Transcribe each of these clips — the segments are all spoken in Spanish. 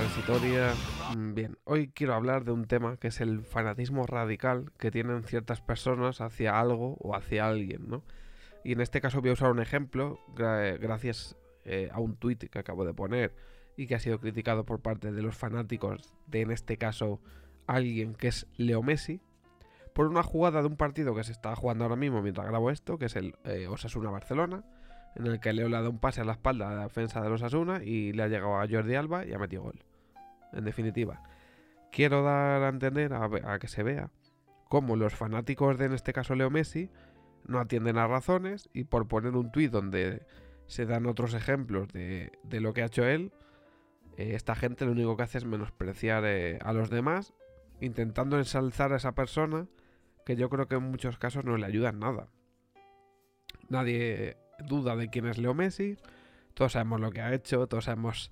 auditoría. Mm, Bien, hoy quiero hablar de un tema que es el fanatismo radical que tienen ciertas personas hacia algo o hacia alguien, ¿no? Y en este caso voy a usar un ejemplo gra- gracias eh, a un tuit que acabo de poner y que ha sido criticado por parte de los fanáticos de, en este caso, alguien que es Leo Messi, por una jugada de un partido que se está jugando ahora mismo mientras grabo esto, que es el eh, Osasuna-Barcelona, en el que Leo le ha dado un pase a la espalda a la defensa de los Osasuna y le ha llegado a Jordi Alba y ha metido gol. En definitiva, quiero dar a entender, a que se vea, cómo los fanáticos de, en este caso, Leo Messi, no atienden a razones y por poner un tuit donde se dan otros ejemplos de, de lo que ha hecho él, eh, esta gente lo único que hace es menospreciar eh, a los demás, intentando ensalzar a esa persona que yo creo que en muchos casos no le ayuda en nada. Nadie duda de quién es Leo Messi, todos sabemos lo que ha hecho, todos sabemos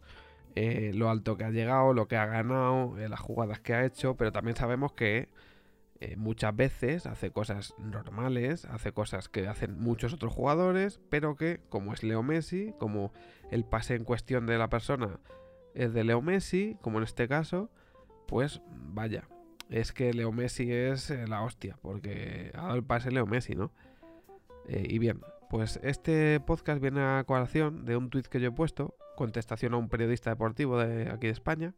eh, lo alto que ha llegado, lo que ha ganado, eh, las jugadas que ha hecho, pero también sabemos que eh, muchas veces hace cosas normales, hace cosas que hacen muchos otros jugadores, pero que como es Leo Messi, como el pase en cuestión de la persona es de Leo Messi, como en este caso, pues vaya, es que Leo Messi es la hostia, porque ha dado el pase Leo Messi, ¿no? Y bien, pues este podcast viene a colación de un tuit que yo he puesto, contestación a un periodista deportivo de aquí de España,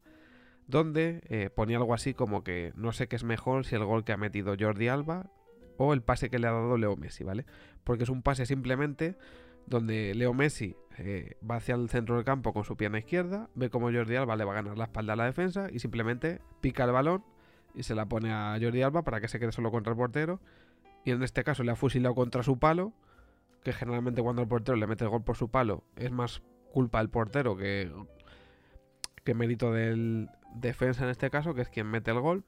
donde eh, ponía algo así como que no sé qué es mejor si el gol que ha metido Jordi Alba o el pase que le ha dado Leo Messi, ¿vale? Porque es un pase simplemente donde Leo Messi eh, va hacia el centro del campo con su pierna izquierda, ve como Jordi Alba le va a ganar la espalda a la defensa y simplemente pica el balón y se la pone a Jordi Alba para que se quede solo contra el portero. Y en este caso le ha fusilado contra su palo, que generalmente cuando el portero le mete el gol por su palo es más culpa del portero que, que mérito del defensa en este caso, que es quien mete el gol.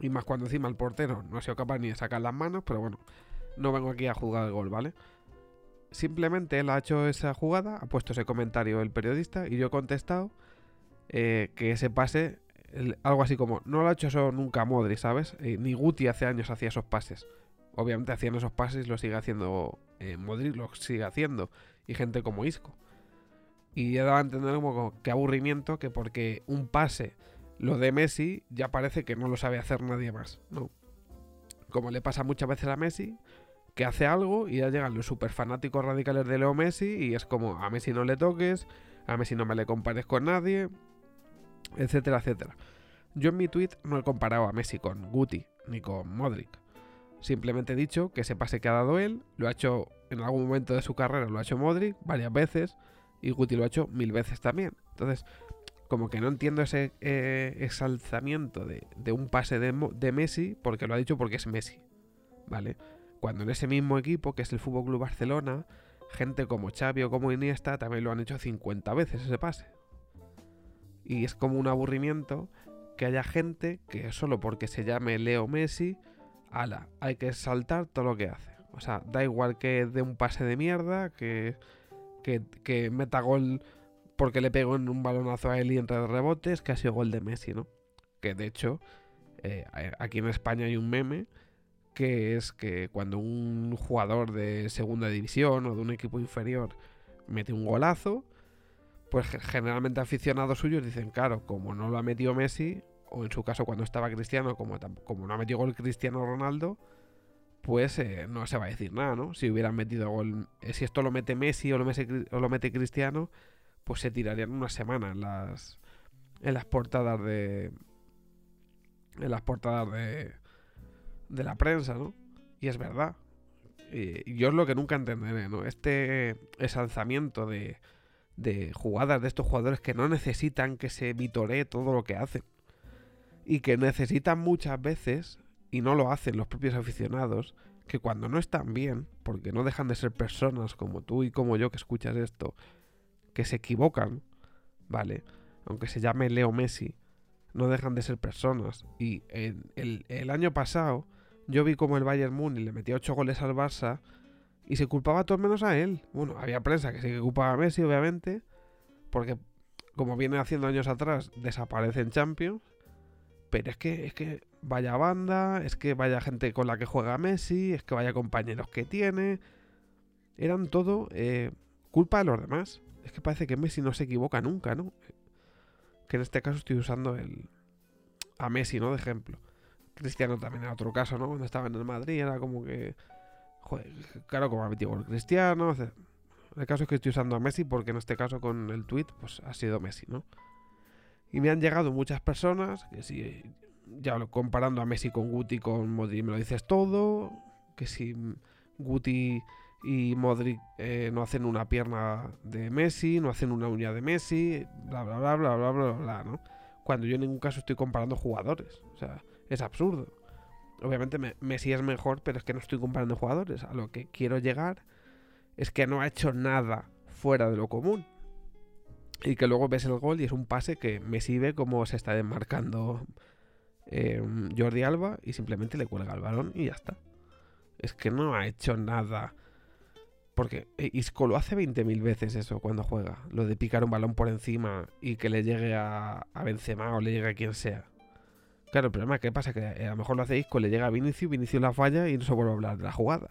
Y más cuando encima el portero no ha sido capaz ni de sacar las manos, pero bueno, no vengo aquí a juzgar el gol, ¿vale? Simplemente él ha hecho esa jugada, ha puesto ese comentario el periodista y yo he contestado eh, que ese pase, algo así como, no lo ha hecho eso nunca Modri, ¿sabes? Eh, ni Guti hace años hacía esos pases. Obviamente hacían esos pases lo sigue haciendo eh, Modric, lo sigue haciendo. Y gente como Isco. Y he dado a entender como que aburrimiento que porque un pase lo de Messi ya parece que no lo sabe hacer nadie más, ¿no? Como le pasa muchas veces a Messi, que hace algo y ya llegan los super fanáticos radicales de Leo Messi y es como a Messi no le toques, a Messi no me le compares con nadie, etcétera, etcétera. Yo en mi tweet no he comparado a Messi con Guti ni con Modric. Simplemente he dicho que ese pase que ha dado él lo ha hecho en algún momento de su carrera, lo ha hecho Modric varias veces y Guti lo ha hecho mil veces también. Entonces, como que no entiendo ese eh, exalzamiento de, de un pase de, de Messi porque lo ha dicho porque es Messi, ¿vale? Cuando en ese mismo equipo, que es el Fútbol Club Barcelona, gente como Xavi o como Iniesta también lo han hecho 50 veces ese pase. Y es como un aburrimiento que haya gente que solo porque se llame Leo Messi, ala, hay que saltar todo lo que hace. O sea, da igual que dé un pase de mierda, que, que, que meta gol porque le pegó en un balonazo a él y entre rebotes, que ha sido gol de Messi, ¿no? Que de hecho, eh, aquí en España hay un meme que es que cuando un jugador de segunda división o de un equipo inferior mete un golazo, pues ge- generalmente aficionados suyos dicen, claro, como no lo ha metido Messi, o en su caso cuando estaba Cristiano, como, como no ha metido gol Cristiano Ronaldo, pues eh, no se va a decir nada, ¿no? Si hubieran metido gol, eh, si esto lo mete Messi o lo mete, Cristiano, pues se tirarían una semana en las, en las portadas de... En las portadas de, de la prensa, ¿no? Y es verdad. Yo es lo que nunca entenderé, ¿no? Este ensalzamiento de, de jugadas de estos jugadores que no necesitan que se vitoree todo lo que hacen. Y que necesitan muchas veces, y no lo hacen los propios aficionados, que cuando no están bien, porque no dejan de ser personas como tú y como yo que escuchas esto, que se equivocan, ¿vale? Aunque se llame Leo Messi, no dejan de ser personas. Y en el, año pasado yo vi como el Bayern Múnich le metía 8 goles al Barça y se culpaba a todos menos a él. Bueno, había prensa que sí que culpaba a Messi, obviamente, porque como viene haciendo años atrás, desaparece en Champions. Pero es que, es que vaya banda, es que vaya gente con la que juega Messi, es que vaya compañeros que tiene. Eran todo eh, culpa de los demás. Es que parece que Messi no se equivoca nunca, ¿no? que en este caso estoy usando el a Messi, ¿no? De ejemplo. Cristiano también era otro caso, ¿no? Cuando estaba en el Madrid era como que... Joder, claro, como ha metido el Cristiano. El caso es que estoy usando a Messi porque en este caso con el tweet pues ha sido Messi, ¿no? Y me han llegado muchas personas que si ya comparando a Messi con Guti con Modric me lo dices todo, que si Guti y Modric eh, no hacen una pierna de Messi, no hacen una uña de Messi, bla bla bla bla bla bla bla, ¿no? Cuando yo en ningún caso estoy comparando jugadores, o sea, es absurdo. Obviamente Messi es mejor, pero es que no estoy comparando jugadores. A lo que quiero llegar es que no ha hecho nada fuera de lo común. Y que luego ves el gol y es un pase que Messi ve como se está desmarcando eh, Jordi Alba y simplemente le cuelga el balón y ya está. Es que no ha hecho nada. Porque eh, Isco lo hace 20.000 veces eso cuando juega. Lo de picar un balón por encima y que le llegue a, a Benzema o le llegue a quien sea. Claro, el problema es que pasa que a lo mejor lo hace Isco, le llega a Vinicius, Vinicius la falla y no se vuelve a hablar de la jugada.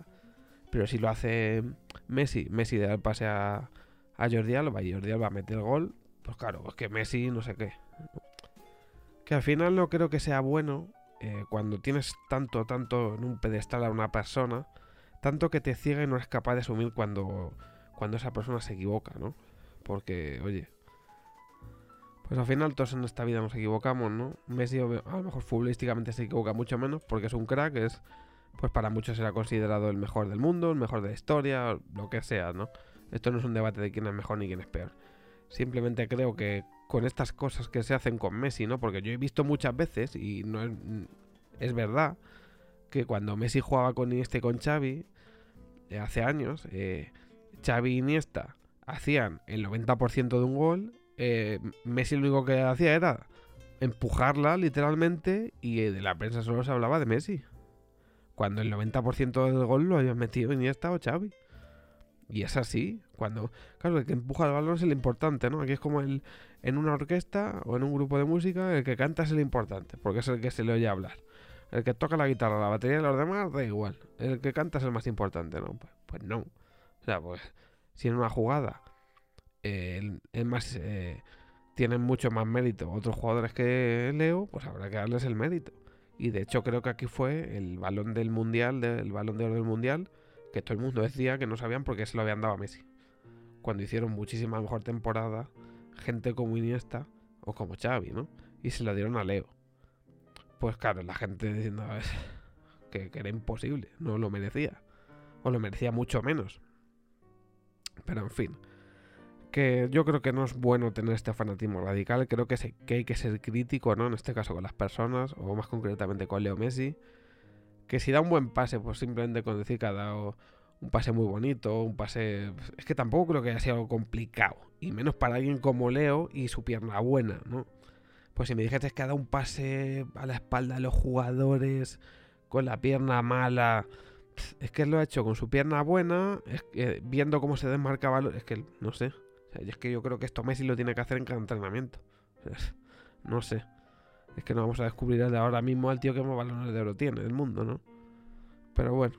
Pero si lo hace Messi, Messi da el pase a, a Jordi Alba y Jordi Alba mete el gol, pues claro, es que Messi no sé qué. Que al final no creo que sea bueno eh, cuando tienes tanto, tanto en un pedestal a una persona, tanto que te ciega y no eres capaz de asumir cuando, cuando esa persona se equivoca, ¿no? Porque, oye, pues al final todos en esta vida nos equivocamos, ¿no? Messi a lo mejor futbolísticamente se equivoca mucho menos porque es un crack, es, pues para muchos será considerado el mejor del mundo, el mejor de la historia, lo que sea, ¿no? Esto no es un debate de quién es mejor ni quién es peor. Simplemente creo que con estas cosas que se hacen con Messi, ¿no? Porque yo he visto muchas veces, y no es, verdad, que cuando Messi jugaba con Iniesta y con Xavi, eh, hace años, eh, Xavi y Iniesta hacían el 90% de un gol, eh, Messi lo único que hacía era empujarla literalmente y de la prensa solo se hablaba de Messi. Cuando el 90% del gol lo habían metido Iniesta o Xavi. Y es así. Cuando, claro, el que empuja el balón es el importante, ¿no? Aquí es como el, en una orquesta o en un grupo de música, el que canta es el importante, porque es el que se le oye hablar. El que toca la guitarra, la batería y los demás, da igual. El que canta es el más importante, ¿no? Pues, pues no. O sea, pues si en una jugada eh, es más, eh, tienen mucho más mérito otros jugadores que Leo, pues habrá que darles el mérito. Y de hecho creo que aquí fue el balón del mundial, del balón de oro del mundial, que todo el mundo decía que no sabían por qué se lo habían dado a Messi. Cuando hicieron muchísima mejor temporada, gente como Iniesta o como Xavi, ¿no? Y se lo dieron a Leo. Pues claro, la gente diciendo que, que era imposible, no lo merecía. O lo merecía mucho menos. Pero en fin que yo creo que no es bueno tener este fanatismo radical, creo que, que, hay que ser crítico, ¿no? En este caso con las personas, o más concretamente con Leo Messi, que si da un buen pase, pues simplemente con decir que ha dado un pase muy bonito, un pase... Es que tampoco creo que haya sido algo complicado, y menos para alguien como Leo y su pierna buena, ¿no? Pues si me dijeras que ha dado un pase a la espalda de los jugadores, con la pierna mala, es que lo ha hecho con su pierna buena, es que, viendo cómo se desmarcaba, es que no sé. O sea, es que yo creo que esto Messi lo tiene que hacer en cada entrenamiento. no sé. Es que no vamos a descubrir de ahora mismo al tío que más balones de oro tiene del mundo, ¿no? Pero bueno.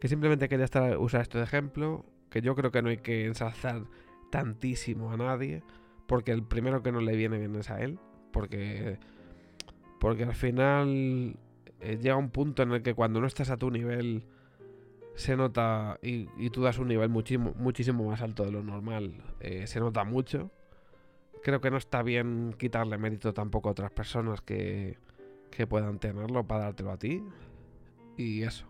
Que simplemente quería estar, usar esto de ejemplo. Que yo creo que no hay que ensalzar tantísimo a nadie. Porque el primero que no le viene bien es a él. Porque. Porque al final. Eh, llega un punto en el que cuando no estás a tu nivel. Se nota. Y, y tú das un nivel muchísimo, muchísimo más alto de lo normal. Eh, se nota mucho creo que no está bien quitarle mérito tampoco a otras personas que, que puedan tenerlo para dártelo a ti. Y eso.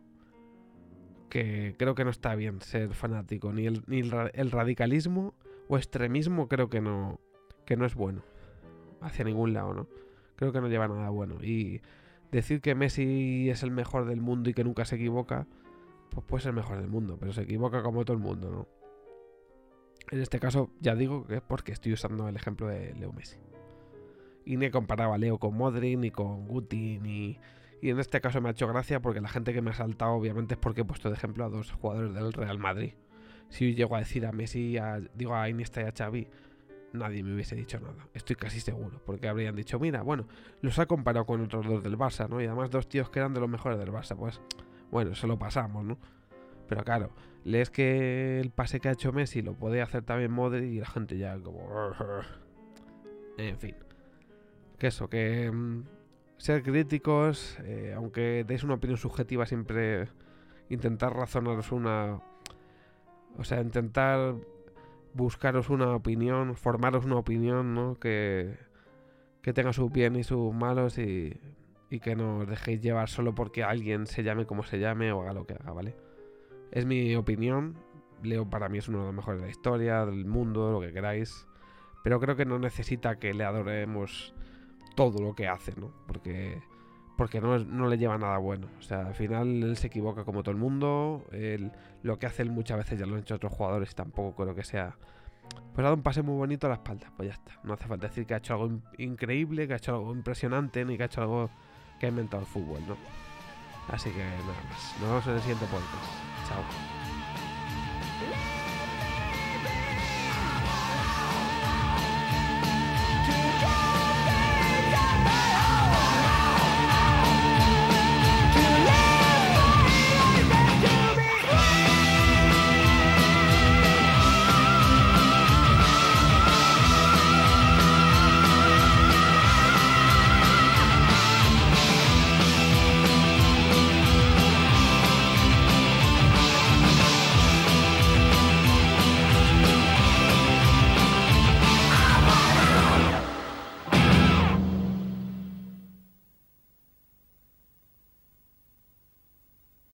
Que creo que no está bien ser fanático. Ni el, ni el, radicalismo o extremismo creo que no, que no es bueno. Hacia ningún lado, ¿no? Creo que no lleva nada bueno. Y decir que Messi es el mejor del mundo y que nunca se equivoca, pues puede ser el mejor del mundo, pero se equivoca como todo el mundo, ¿no? En este caso, ya digo que es porque estoy usando el ejemplo de Leo Messi. Y ni he comparado a Leo con Modric, ni con Guti, ni... Y en este caso me ha hecho gracia porque la gente que me ha saltado, obviamente, es porque he puesto de ejemplo a dos jugadores del Real Madrid. Si llego a decir a Messi, digo a Iniesta y a Xavi, nadie me hubiese dicho nada. Estoy casi seguro. Porque habrían dicho, mira, bueno, los ha comparado con otros dos del Barça, ¿no? Y además dos tíos que eran de los mejores del Barça. Pues, bueno, se lo pasamos, ¿no? Pero claro, lees que el pase que ha hecho Messi lo puede hacer también Modric y la gente ya como... En fin. que eso, que mm, ser críticos, eh, aunque deis una opinión subjetiva, siempre intentar razonaros una... O sea, intentar buscaros una opinión, formaros una opinión, ¿no? Que, que tenga sus bien y sus malos y, y que no os dejéis llevar solo porque alguien se llame como se llame o haga lo que haga, ¿vale? Es mi opinión. Leo para mí es uno de los mejores de la historia, del mundo, lo que queráis. Pero creo que no necesita que le adoremos todo lo que hace, ¿no? Porque, porque no, le lleva nada bueno. O sea, al final él se equivoca como todo el mundo. lo que hace él muchas veces ya lo han hecho otros jugadores. Tampoco creo que sea... Pues ha dado un pase muy bonito a la espalda. Pues ya está. No hace falta decir que ha hecho algo increíble, que ha hecho algo impresionante, ni que ha hecho algo que ha inventado el fútbol, ¿no? Así que nada más. Nos vemos en el siguiente podcast. Chao.